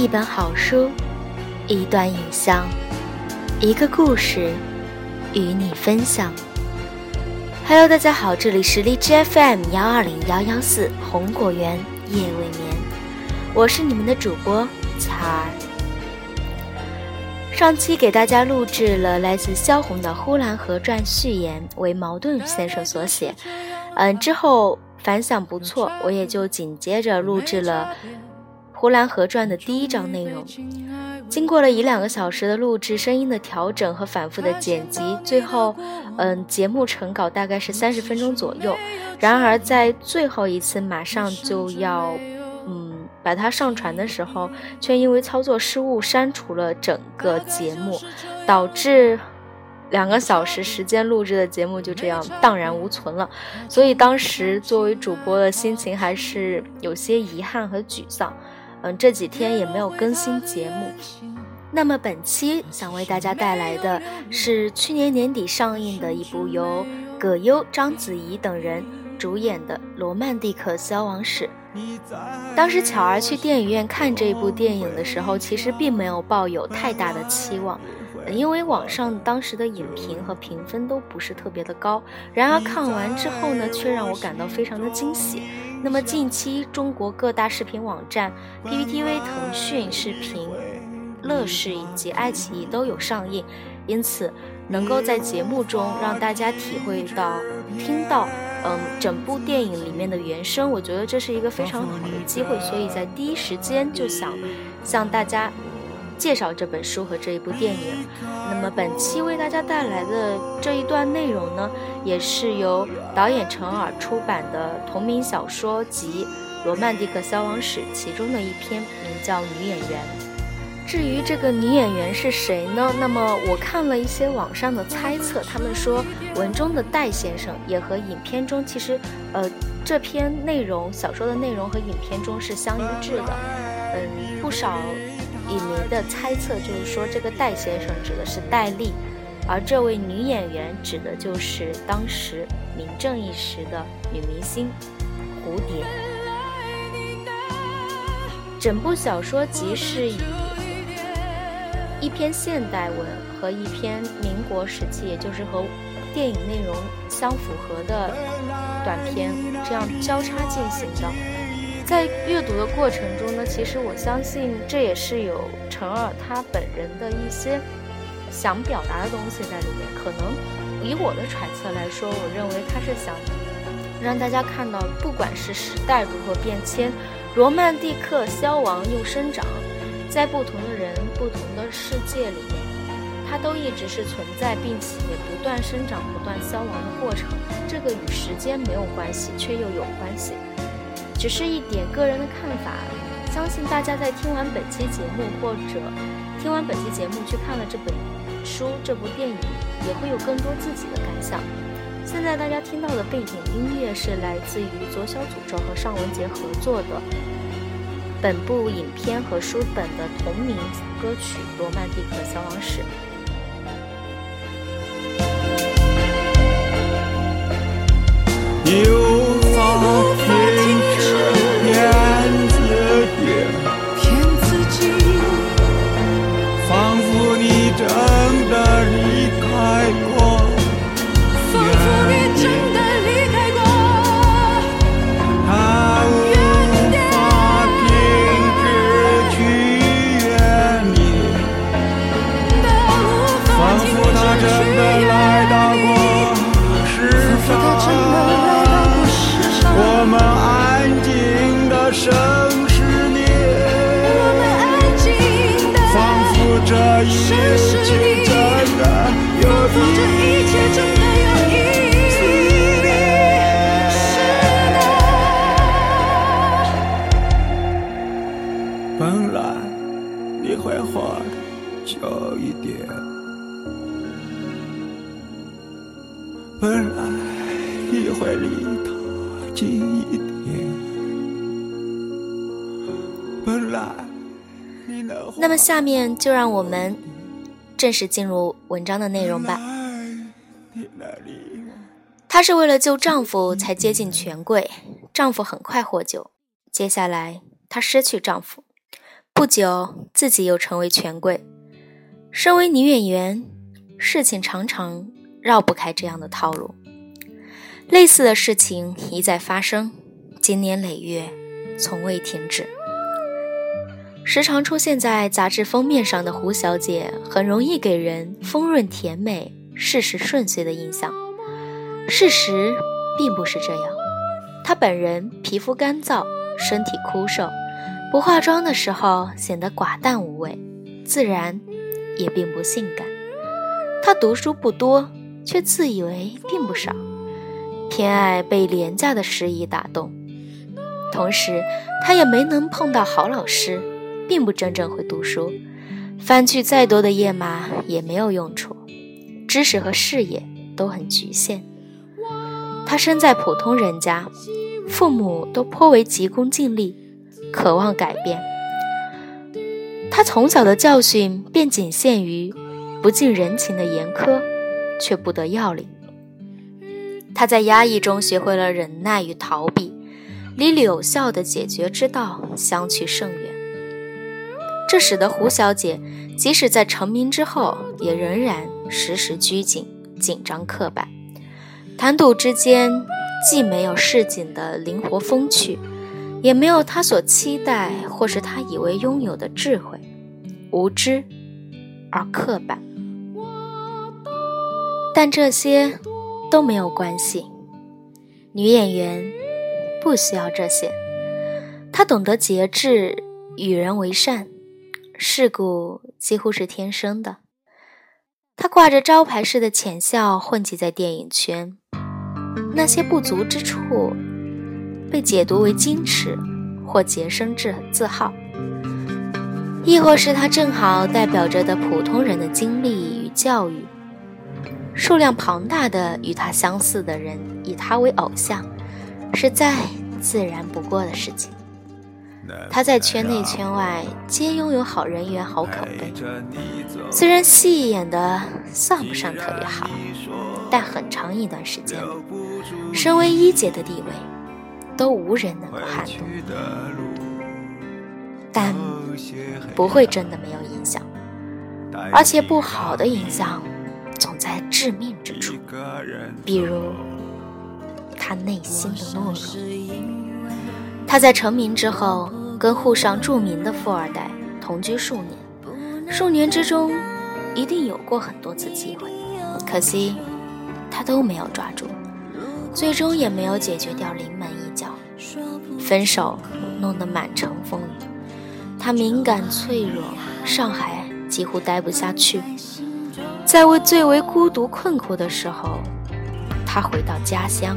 一本好书，一段影像，一个故事，与你分享。Hello，大家好，这里是荔枝 FM 幺二零幺幺四红果园夜未眠，我是你们的主播彩儿。上期给大家录制了来自萧红的《呼兰河传》序言，为茅盾先生所写。嗯，之后反响不错，我也就紧接着录制了。《呼兰河传》的第一章内容，经过了一两个小时的录制、声音的调整和反复的剪辑，最后，嗯，节目成稿大概是三十分钟左右。然而，在最后一次马上就要，嗯，把它上传的时候，却因为操作失误删除了整个节目，导致两个小时时间录制的节目就这样荡然无存了。所以，当时作为主播的心情还是有些遗憾和沮丧。嗯，这几天也没有更新节目。那么本期想为大家带来的是去年年底上映的一部由葛优、章子怡等人主演的《罗曼蒂克消亡史》。当时巧儿去电影院看这部电影的时候，其实并没有抱有太大的期望，因为网上当时的影评和评分都不是特别的高。然而看完之后呢，却让我感到非常的惊喜。那么近期，中国各大视频网站、PPTV、腾讯视频、乐视以及爱奇艺都有上映，因此能够在节目中让大家体会到、听到，嗯，整部电影里面的原声，我觉得这是一个非常好的机会，所以在第一时间就想向大家。介绍这本书和这一部电影。那么本期为大家带来的这一段内容呢，也是由导演陈耳出版的同名小说集《罗曼蒂克消亡史》其中的一篇，名叫《女演员》。至于这个女演员是谁呢？那么我看了一些网上的猜测，他们说文中的戴先生也和影片中其实，呃，这篇内容小说的内容和影片中是相一致的。嗯，不少。影迷的猜测就是说，这个戴先生指的是戴笠，而这位女演员指的就是当时名正一时的女明星蝴蝶。整部小说集是以一篇现代文和一篇民国时期，也就是和电影内容相符合的短片这样交叉进行的。在阅读的过程中呢，其实我相信这也是有陈耳他本人的一些想表达的东西在里面。可能以我的揣测来说，我认为他是想让大家看到，不管是时代如何变迁，罗曼蒂克消亡又生长，在不同的人、不同的世界里面，它都一直是存在，并且不断生长、不断消亡的过程。这个与时间没有关系，却又有关系。只是一点个人的看法，相信大家在听完本期节目或者听完本期节目去看了这本书、这部电影，也会有更多自己的感想。现在大家听到的背景音乐是来自于左小诅咒和尚雯婕合作的本部影片和书本的同名歌曲《罗曼蒂克消亡史》。下面就让我们正式进入文章的内容吧。她是为了救丈夫才接近权贵，丈夫很快获救。接下来她失去丈夫，不久，自己又成为权贵。身为女演员，事情常常绕不开这样的套路。类似的事情一再发生，经年累月，从未停止。时常出现在杂志封面上的胡小姐，很容易给人丰润甜美、事事顺遂的印象。事实并不是这样，她本人皮肤干燥，身体枯瘦。不化妆的时候显得寡淡无味，自然也并不性感。他读书不多，却自以为并不少，偏爱被廉价的诗意打动。同时，他也没能碰到好老师，并不真正会读书，翻去再多的页码也没有用处，知识和视野都很局限。他生在普通人家，父母都颇为急功近利。渴望改变，他从小的教训便仅限于不近人情的严苛，却不得要领。他在压抑中学会了忍耐与逃避，离有效的解决之道相去甚远。这使得胡小姐即使在成名之后，也仍然时时拘谨、紧张刻板，谈吐之间既没有市井的灵活风趣。也没有他所期待或是他以为拥有的智慧，无知而刻板。但这些都没有关系，女演员不需要这些。她懂得节制，与人为善，世故几乎是天生的。他挂着招牌式的浅笑混迹在电影圈，那些不足之处。被解读为矜持，或洁身自自好，亦或是他正好代表着的普通人的经历与教育，数量庞大的与他相似的人以他为偶像，是再自然不过的事情。他在圈内圈外皆拥有好人缘、好口碑，虽然戏演的算不上特别好，但很长一段时间里，身为一姐的地位。都无人能够撼动，但不会真的没有影响，而且不好的影响总在致命之处，比如他内心的懦弱。他在成名之后，跟沪上著名的富二代同居数年，数年之中一定有过很多次机会，可惜他都没有抓住，最终也没有解决掉临门一脚。分手弄得满城风雨，他敏感脆弱，上海几乎待不下去。在为最为孤独困苦的时候，他回到家乡，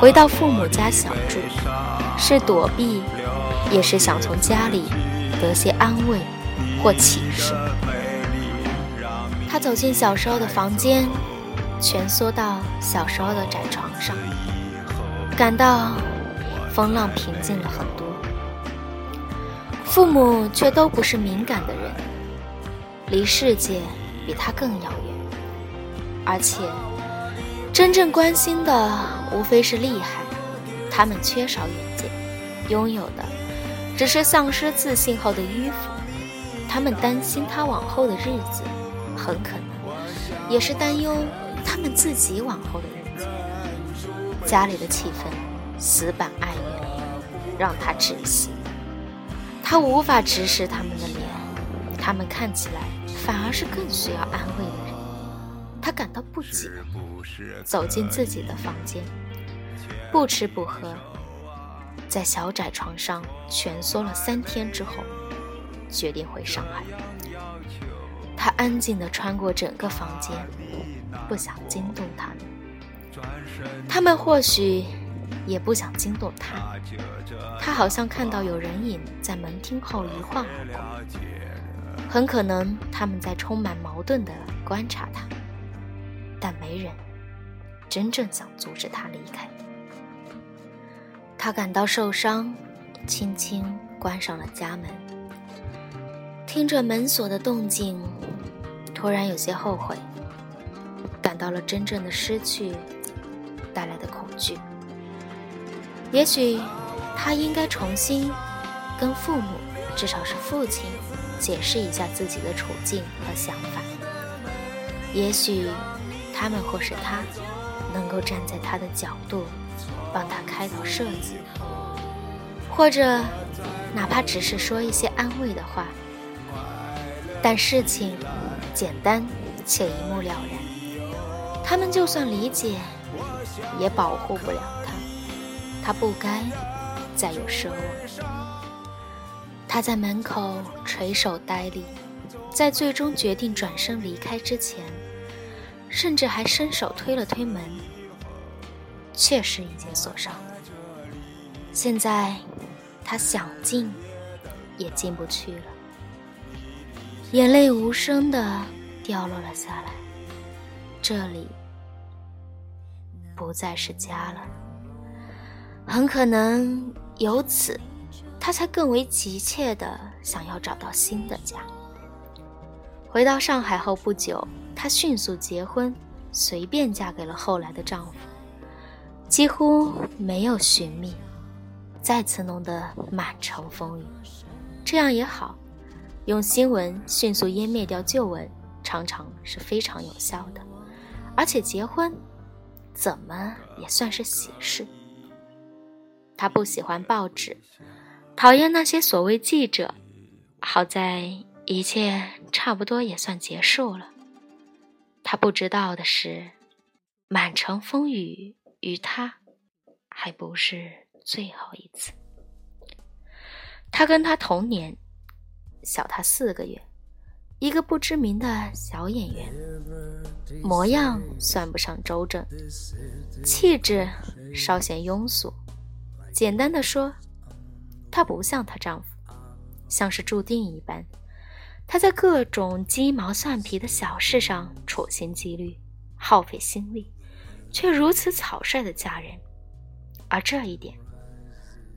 回到父母家小住，是躲避，也是想从家里得些安慰或启示。他走进小时候的房间，蜷缩到小时候的窄床上，感到。风浪平静了很多，父母却都不是敏感的人，离世界比他更遥远，而且真正关心的无非是厉害，他们缺少远见，拥有的只是丧失自信后的迂腐，他们担心他往后的日子，很可能也是担忧他们自己往后的日子，家里的气氛。死板哀怨，让他窒息。他无法直视他们的脸，他们看起来反而是更需要安慰的人。他感到不解，走进自己的房间，不吃不喝，在小窄床上蜷缩了三天之后，决定回上海。他安静地穿过整个房间，不想惊动他们。他们或许。也不想惊动他，他好像看到有人影在门厅后一晃而过，很可能他们在充满矛盾地观察他，但没人真正想阻止他离开。他感到受伤，轻轻关上了家门，听着门锁的动静，突然有些后悔，感到了真正的失去带来的恐惧。也许，他应该重新跟父母至少是父亲，解释一下自己的处境和想法。也许他们或是他，能够站在他的角度，帮他开导设计，或者哪怕只是说一些安慰的话。但事情简单且一目了然，他们就算理解，也保护不了他。他不该再有奢望。他在门口垂手呆立，在最终决定转身离开之前，甚至还伸手推了推门，确实已经锁上了。现在他想进，也进不去了。眼泪无声的掉落了下来。这里不再是家了，很可能由此，他才更为急切的想要找到新的家。回到上海后不久，她迅速结婚，随便嫁给了后来的丈夫，几乎没有寻觅，再次弄得满城风雨。这样也好。用新闻迅速湮灭掉旧闻，常常是非常有效的。而且结婚，怎么也算是喜事。他不喜欢报纸，讨厌那些所谓记者。好在一切差不多也算结束了。他不知道的是，满城风雨与他，还不是最后一次。他跟他同年。小他四个月，一个不知名的小演员，模样算不上周正，气质稍显庸俗。简单的说，她不像她丈夫，像是注定一般。她在各种鸡毛蒜皮的小事上处心积虑，耗费心力，却如此草率的嫁人。而这一点，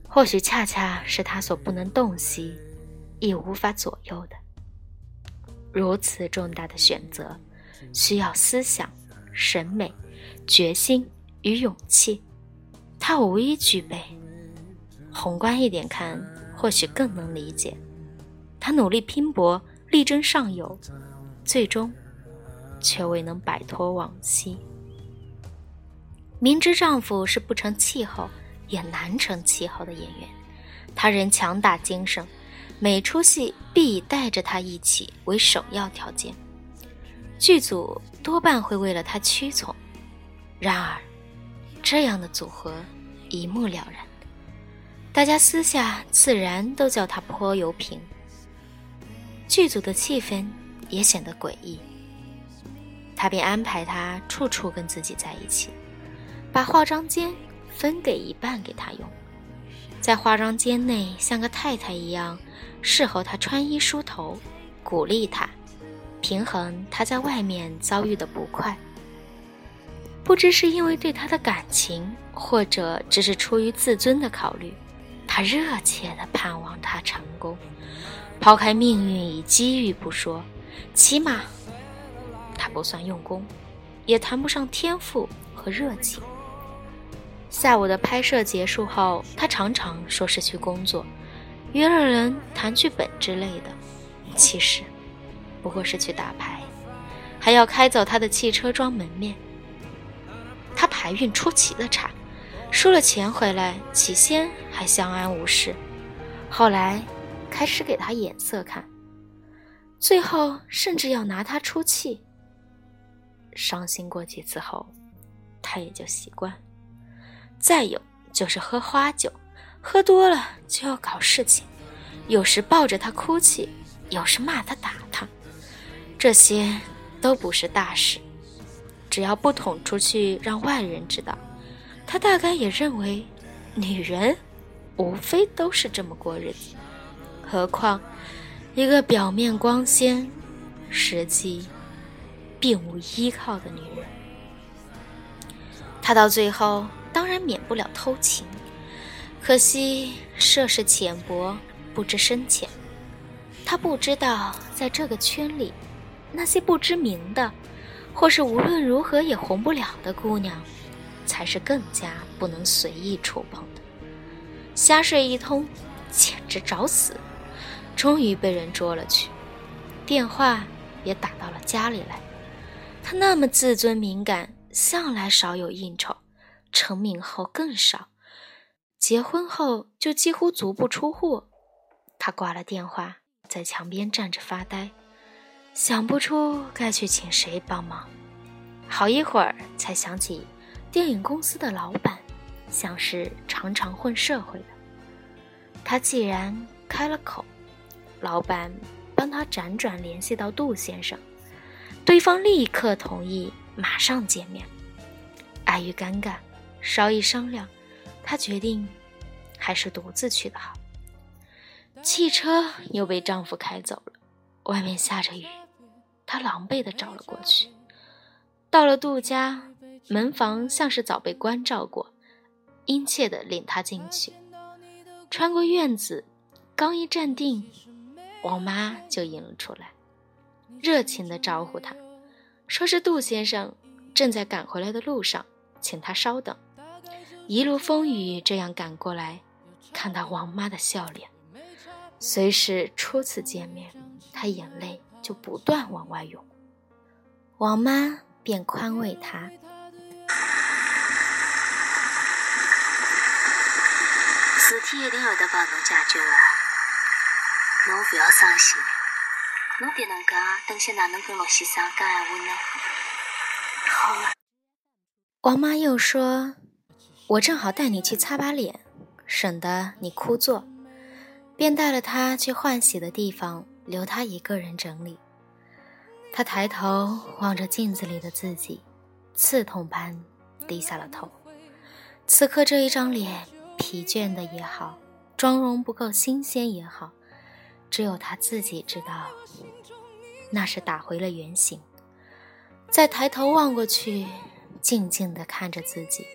或许恰恰是他所不能洞悉。亦无法左右的。如此重大的选择，需要思想、审美、决心与勇气，他无一具备。宏观一点看，或许更能理解。他努力拼搏，力争上游，最终却未能摆脱往昔。明知丈夫是不成气候也难成气候的演员，她仍强打精神。每出戏必以带着他一起为首要条件，剧组多半会为了他屈从。然而，这样的组合一目了然，大家私下自然都叫他泼油瓶。剧组的气氛也显得诡异，他便安排他处处跟自己在一起，把化妆间分给一半给他用，在化妆间内像个太太一样。侍候他穿衣梳头，鼓励他，平衡他在外面遭遇的不快。不知是因为对他的感情，或者只是出于自尊的考虑，他热切地盼望他成功。抛开命运与机遇不说，起码他不算用功，也谈不上天赋和热情。下午的拍摄结束后，他常常说是去工作。约了人谈剧本之类的，其实不过是去打牌，还要开走他的汽车装门面。他牌运出奇的差，输了钱回来，起先还相安无事，后来开始给他眼色看，最后甚至要拿他出气。伤心过几次后，他也就习惯。再有就是喝花酒。喝多了就要搞事情，有时抱着他哭泣，有时骂他打他，这些都不是大事，只要不捅出去让外人知道，他大概也认为，女人无非都是这么过日子。何况一个表面光鲜，实际并无依靠的女人，他到最后当然免不了偷情。可惜涉世浅薄，不知深浅。他不知道，在这个圈里，那些不知名的，或是无论如何也红不了的姑娘，才是更加不能随意触碰的。瞎睡一通，简直找死。终于被人捉了去，电话也打到了家里来。他那么自尊敏感，向来少有应酬，成名后更少，结婚后就几乎足不出户。他挂了电话，在墙边站着发呆，想不出该去请谁帮忙。好一会儿才想起，电影公司的老板像是常常混社会的。他既然开了口，老板帮他辗转联系到杜先生，对方立刻同意马上见面。碍于尴尬，稍一商量，他决定还是独自去的好。汽车又被丈夫开走了，外面下着雨，她狼狈地找了过去。到了杜家，门房像是早被关照过，殷切地领她进去。穿过院子，刚一站定，王妈就迎了出来，热情地招呼他，说是杜先生正在赶回来的路上，请他稍等。一路风雨这样赶过来，看到王妈的笑脸，虽是初次见面，她眼泪就不断往外涌。王妈便宽慰她。事体一定会得帮侬解决的，侬不要伤心。侬别能介，等下哪能跟陆先生讲闲话呢？好了。王妈又说：“我正好带你去擦把脸，省得你枯坐。”便带了他去换洗的地方，留他一个人整理。他抬头望着镜子里的自己，刺痛般低下了头。此刻这一张脸。疲倦的也好，妆容不够新鲜也好，只有他自己知道，那是打回了原形。再抬头望过去，静静地看着自己，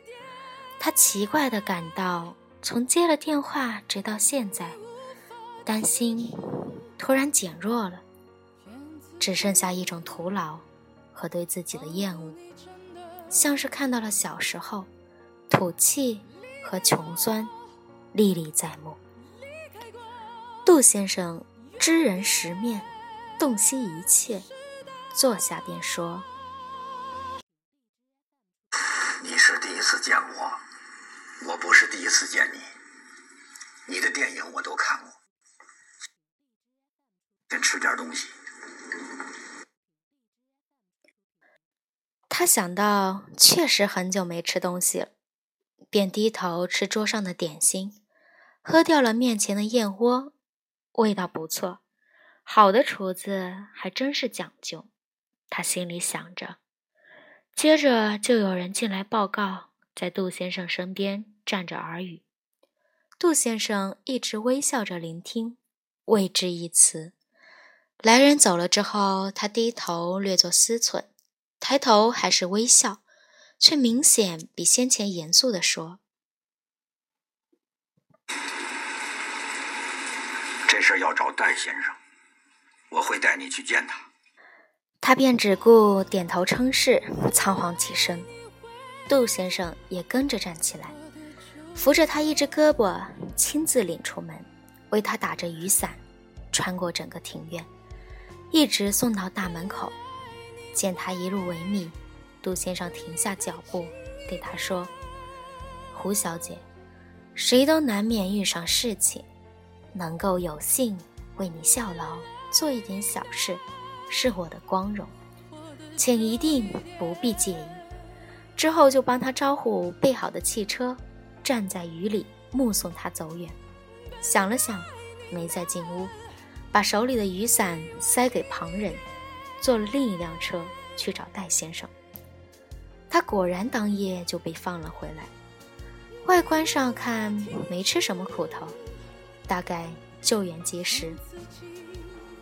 他奇怪地感到，从接了电话直到现在，担心突然减弱了，只剩下一种徒劳和对自己的厌恶，像是看到了小时候土气。和穷酸历历在目。杜先生知人识面，洞悉一切，坐下便说：“见你。你的电影我都看过。先吃点东西。”他想到，确实很久没吃东西了。便低头吃桌上的点心，喝掉了面前的燕窝，味道不错。好的厨子还真是讲究，他心里想着。接着就有人进来报告，在杜先生身边站着耳语。杜先生一直微笑着聆听，未置一词。来人走了之后，他低头略作思忖，抬头还是微笑。却明显比先前严肃地说：“这事要找戴先生，我会带你去见他。”他便只顾点头称是，仓皇起身。杜先生也跟着站起来，扶着他一只胳膊，亲自领出门，为他打着雨伞，穿过整个庭院，一直送到大门口。见他一路维密。杜先生停下脚步，对他说：“胡小姐，谁都难免遇上事情，能够有幸为你效劳，做一点小事，是我的光荣，请一定不必介意。”之后就帮他招呼备好的汽车，站在雨里目送他走远。想了想，没再进屋，把手里的雨伞塞给旁人，坐了另一辆车去找戴先生。他果然当夜就被放了回来，外观上看没吃什么苦头，大概救援及时。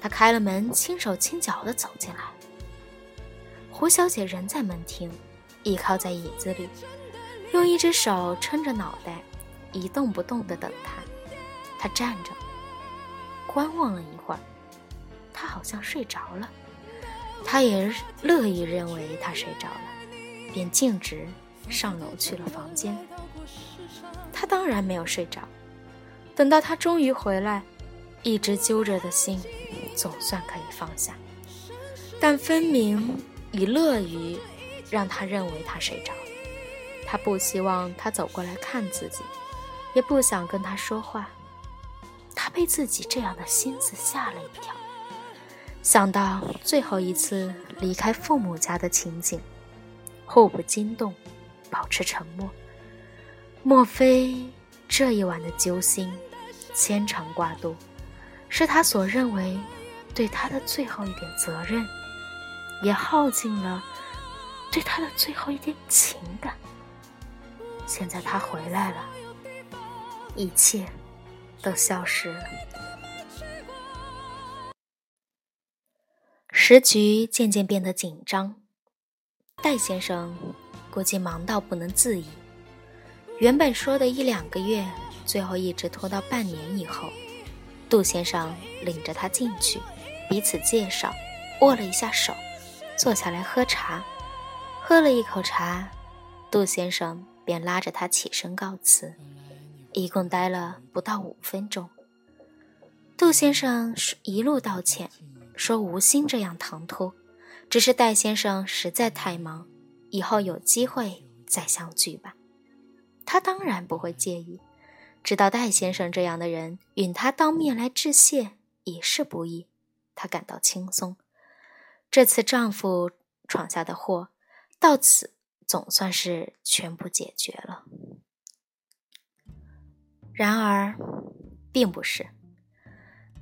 他开了门，轻手轻脚地走进来。胡小姐仍在门厅，倚靠在椅子里，用一只手撑着脑袋，一动不动地等他。他站着，观望了一会儿，他好像睡着了。他也乐意认为他睡着了。便径直上楼去了房间。他当然没有睡着。等到他终于回来，一直揪着的心总算可以放下，但分明已乐于让他认为他睡着了。他不希望他走过来看自己，也不想跟他说话。他被自己这样的心思吓了一跳，想到最后一次离开父母家的情景，互不惊动，保持沉默。莫非这一晚的揪心，牵肠挂肚，是他所认为对他的最后一点责任，也耗尽了对他的最后一点情感。现在他回来了，一切。都消失了。时局渐渐变得紧张，戴先生估计忙到不能自已。原本说的一两个月，最后一直拖到半年以后。杜先生领着他进去，彼此介绍，握了一下手，坐下来喝茶。喝了一口茶，杜先生便拉着他起身告辞。一共待了不到五分钟，杜先生一路道歉，说无心这样唐突，只是戴先生实在太忙，以后有机会再相聚吧。他当然不会介意，知道戴先生这样的人，允他当面来致谢已是不易，他感到轻松。这次丈夫闯下的祸，到此总算是全部解决了。然而，并不是。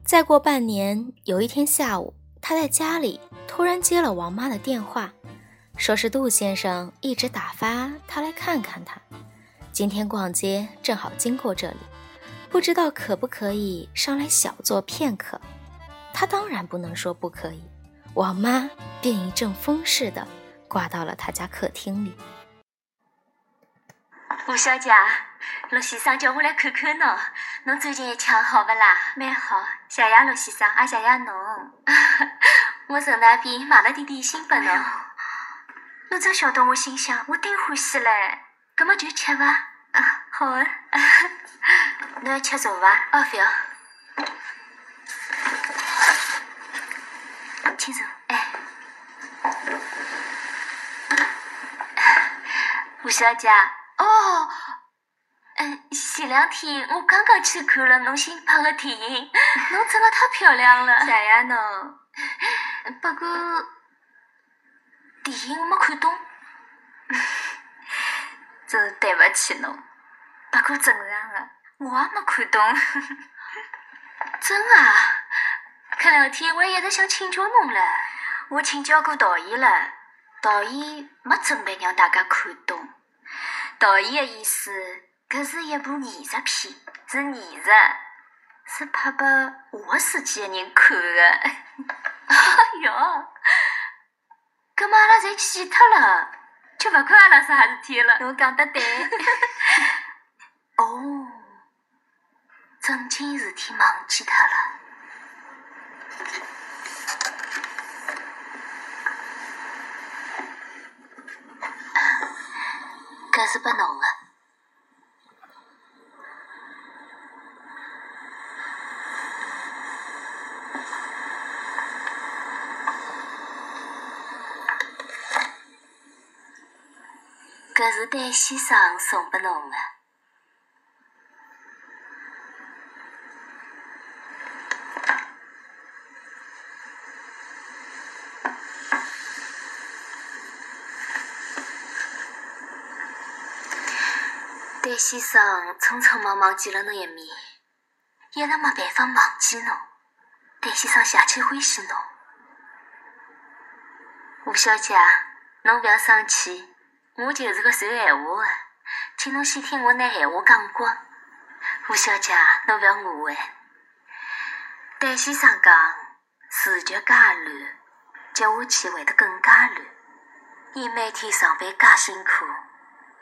再过半年，有一天下午，他在家里突然接了王妈的电话，说是杜先生一直打发他来看看他。今天逛街正好经过这里，不知道可不可以上来小坐片刻。他当然不能说不可以，王妈便一阵风似的挂到了他家客厅里。吴小姐，陆先生叫我来看看侬，侬最近一腔好不啦？蛮好，谢谢陆先生，也谢谢侬。我从那边买了点点心拨侬。侬真晓得我心想？我顶欢喜嘞。葛么就吃伐？啊，好啊。侬要吃茶伐？哦，不要。请坐。哎。吴小姐。哦，嗯，前两天我刚刚去看了侬新拍的电影，侬真的太漂亮了。谢谢侬。不过电影我没看懂，真是对不起侬。不过正常的，我也没看懂。真啊？这两天我一直想请教侬了，我请教过导演了，导演没准备让大家看懂。导演的意思，搿是一部艺术片，是艺术，是拍拨下世纪的人看的。哎哟，搿么阿拉侪死脱了，就勿管阿拉啥事体了。侬讲得对。哦，正经事体忘记脱了。搿是拨侬的。搿是戴先生送拨侬的。戴先生匆匆忙忙见了侬一面，一直没办法忘记侬。戴先生邪气欢喜侬。吴小姐，侬勿要生气，我就是个传闲话的，请侬先听我拿闲话讲光。吴小姐，侬勿要误会。戴先生讲，时局介乱，接下去会得更加乱。伊每天上班介辛苦。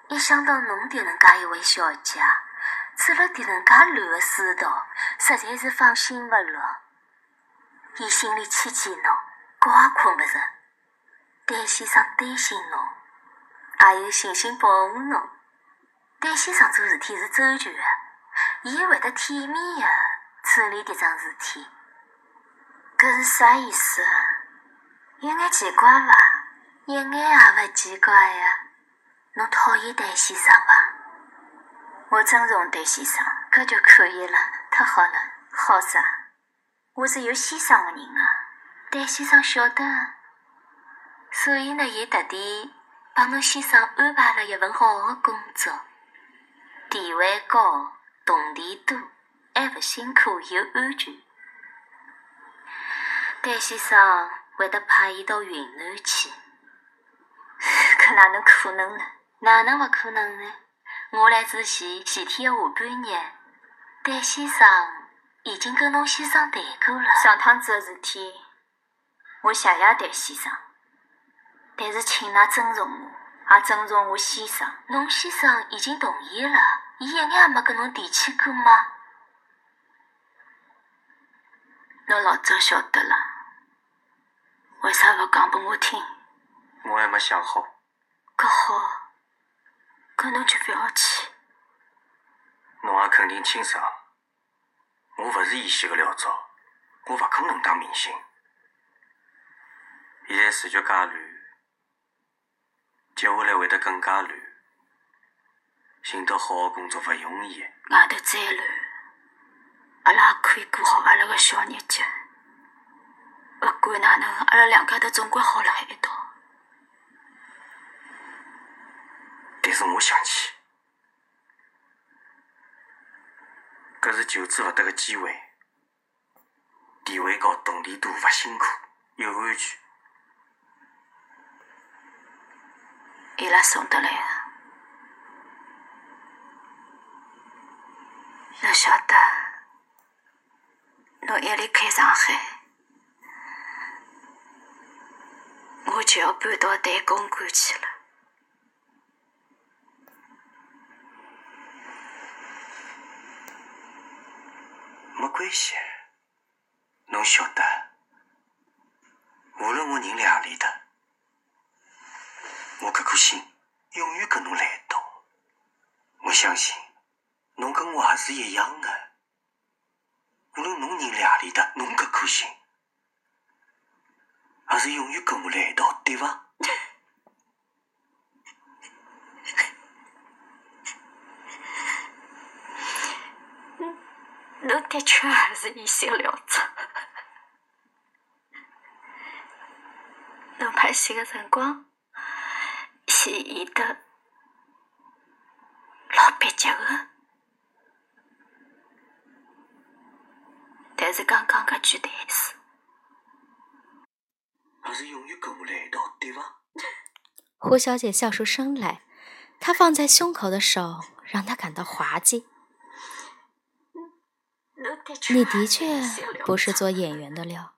一想到侬迭能介一位小姐，处了迭能介乱的世道，实在是放心勿落。伊心里牵牵侬，觉也困勿着。戴先生担心侬，也有信心保护侬。戴先生做事体是周全的，伊会得体面的处理迭桩事体。搿是啥意思？有眼奇怪伐？一眼也勿奇怪呀。侬讨厌戴先生伐？我尊重戴先生，搿就可以了。太好了，好啥？我是有先生的人啊。戴先生晓得，所以呢，伊特地帮侬先生安排了一份好的工作，地位高，铜钿多，还勿辛苦又安全。戴先生会得派伊到云南去，搿哪能可能呢？哪能勿可能呢？我来之前前天的下半日，戴先生已经跟侬先生谈过了。上趟子的事体，我谢谢戴先生，但是请㑚尊重我，也尊重我先生。侬先生已经同意了，伊一眼也没跟侬提起过吗？侬老早晓得了，为啥勿讲拨我听？我还没想好。搿好。搿侬就勿要去。侬也肯定清爽，我勿是演戏个料招，我勿可能当明星。现在时局介乱，接下来会得更加乱，寻到好个工作勿容易。外头再乱，阿拉也可以过好阿拉个小日脚。勿管哪能，阿拉两家头总归好辣海一道。但是我想起，搿是求之勿得个机会，地位高，动力多，勿辛苦，又安全。伊拉送得来个，侬晓得，侬一离开上海，我就要搬到台公馆去了。没关系，侬晓得，无论我人辣何里的，我搿颗心永远跟侬辣一道。我相信，侬跟我也是一样的。无论侬人辣何里的，侬搿颗心还是永远跟我辣一道，对伐？侬的确还是一心了之。侬拍戏的辰光，是演得老蹩脚的，但是刚刚搿句台词，还是永远跟我来一道，对伐？胡小姐笑出声来，她放在胸口的手让她感到滑稽。你的确不是做演员的料。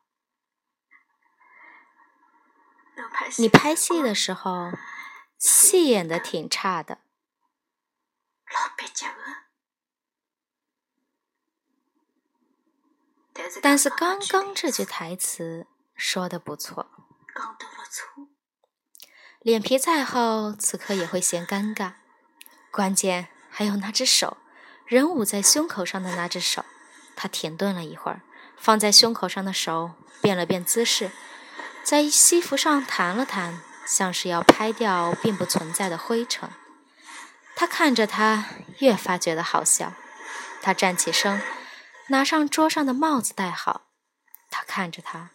你拍戏的时候，戏演的挺差的。但是刚刚这句台词说的不错。脸皮再厚，此刻也会嫌尴尬。关键还有那只手，人捂在胸口上的那只手。他停顿了一会儿，放在胸口上的手变了变姿势，在西服上弹了弹，像是要拍掉并不存在的灰尘。他看着他，越发觉得好笑。他站起身，拿上桌上的帽子戴好。他看着他，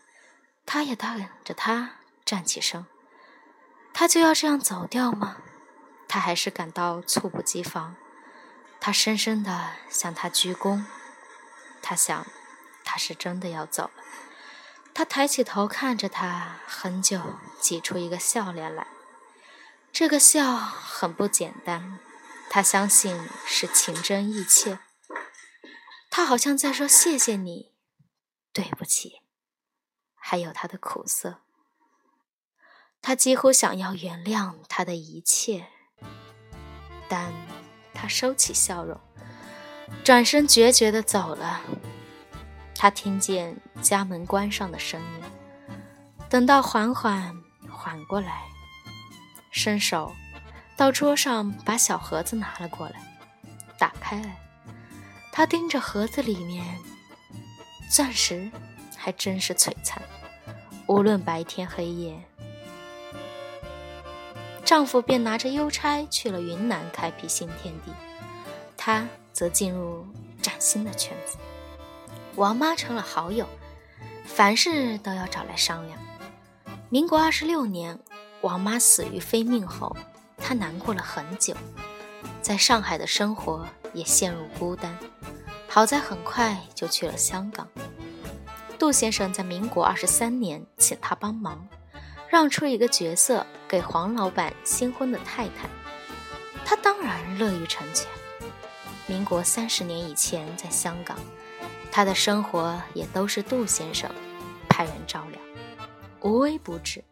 他也等着他站起身。他就要这样走掉吗？他还是感到猝不及防。他深深地向他鞠躬。他想，他是真的要走了。他抬起头看着他，很久，挤出一个笑脸来。这个笑很不简单，他相信是情真意切。他好像在说：“谢谢你，对不起。”还有他的苦涩。他几乎想要原谅他的一切，但他收起笑容。转身决绝地走了。他听见家门关上的声音，等到缓缓缓过来，伸手到桌上把小盒子拿了过来，打开来。他盯着盒子里面，钻石还真是璀璨，无论白天黑夜。丈夫便拿着邮差去了云南开辟新天地，她则进入崭新的圈子。王妈成了好友，凡事都要找来商量。民国二十六年，王妈死于非命后，她难过了很久，在上海的生活也陷入孤单。好在很快就去了香港。杜先生在民国二十三年请他帮忙。让出一个角色给黄老板新婚的太太，他当然乐于成全。民国三十年以前，在香港，他的生活也都是杜先生派人照料，无微不至。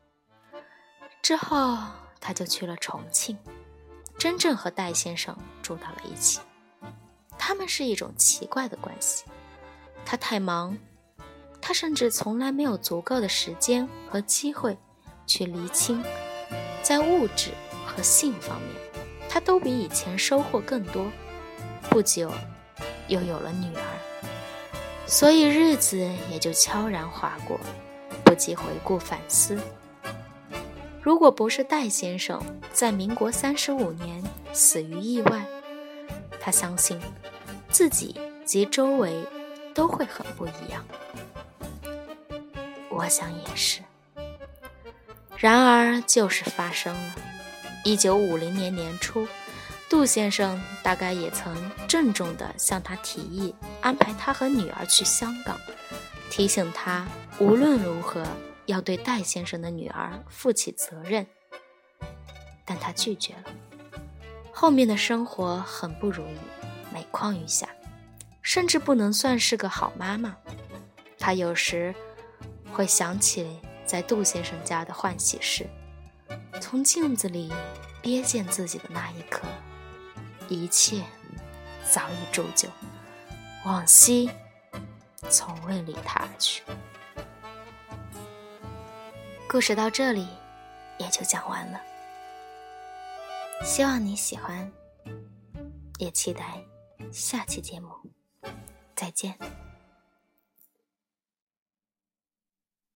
之后，他就去了重庆，真正和戴先生住到了一起。他们是一种奇怪的关系，他太忙，他甚至从来没有足够的时间和机会。去厘清，在物质和性方面，他都比以前收获更多。不久，又有了女儿，所以日子也就悄然划过，不及回顾反思。如果不是戴先生在民国三十五年死于意外，他相信自己及周围都会很不一样。我想也是。然而，就是发生了。一九五零年年初，杜先生大概也曾郑重地向他提议安排他和女儿去香港，提醒他无论如何要对戴先生的女儿负起责任。但他拒绝了。后面的生活很不如意，每况愈下，甚至不能算是个好妈妈。他有时会想起。在杜先生家的换洗室，从镜子里瞥见自己的那一刻，一切早已铸就，往昔从未离他而去。故事到这里也就讲完了，希望你喜欢，也期待下期节目，再见。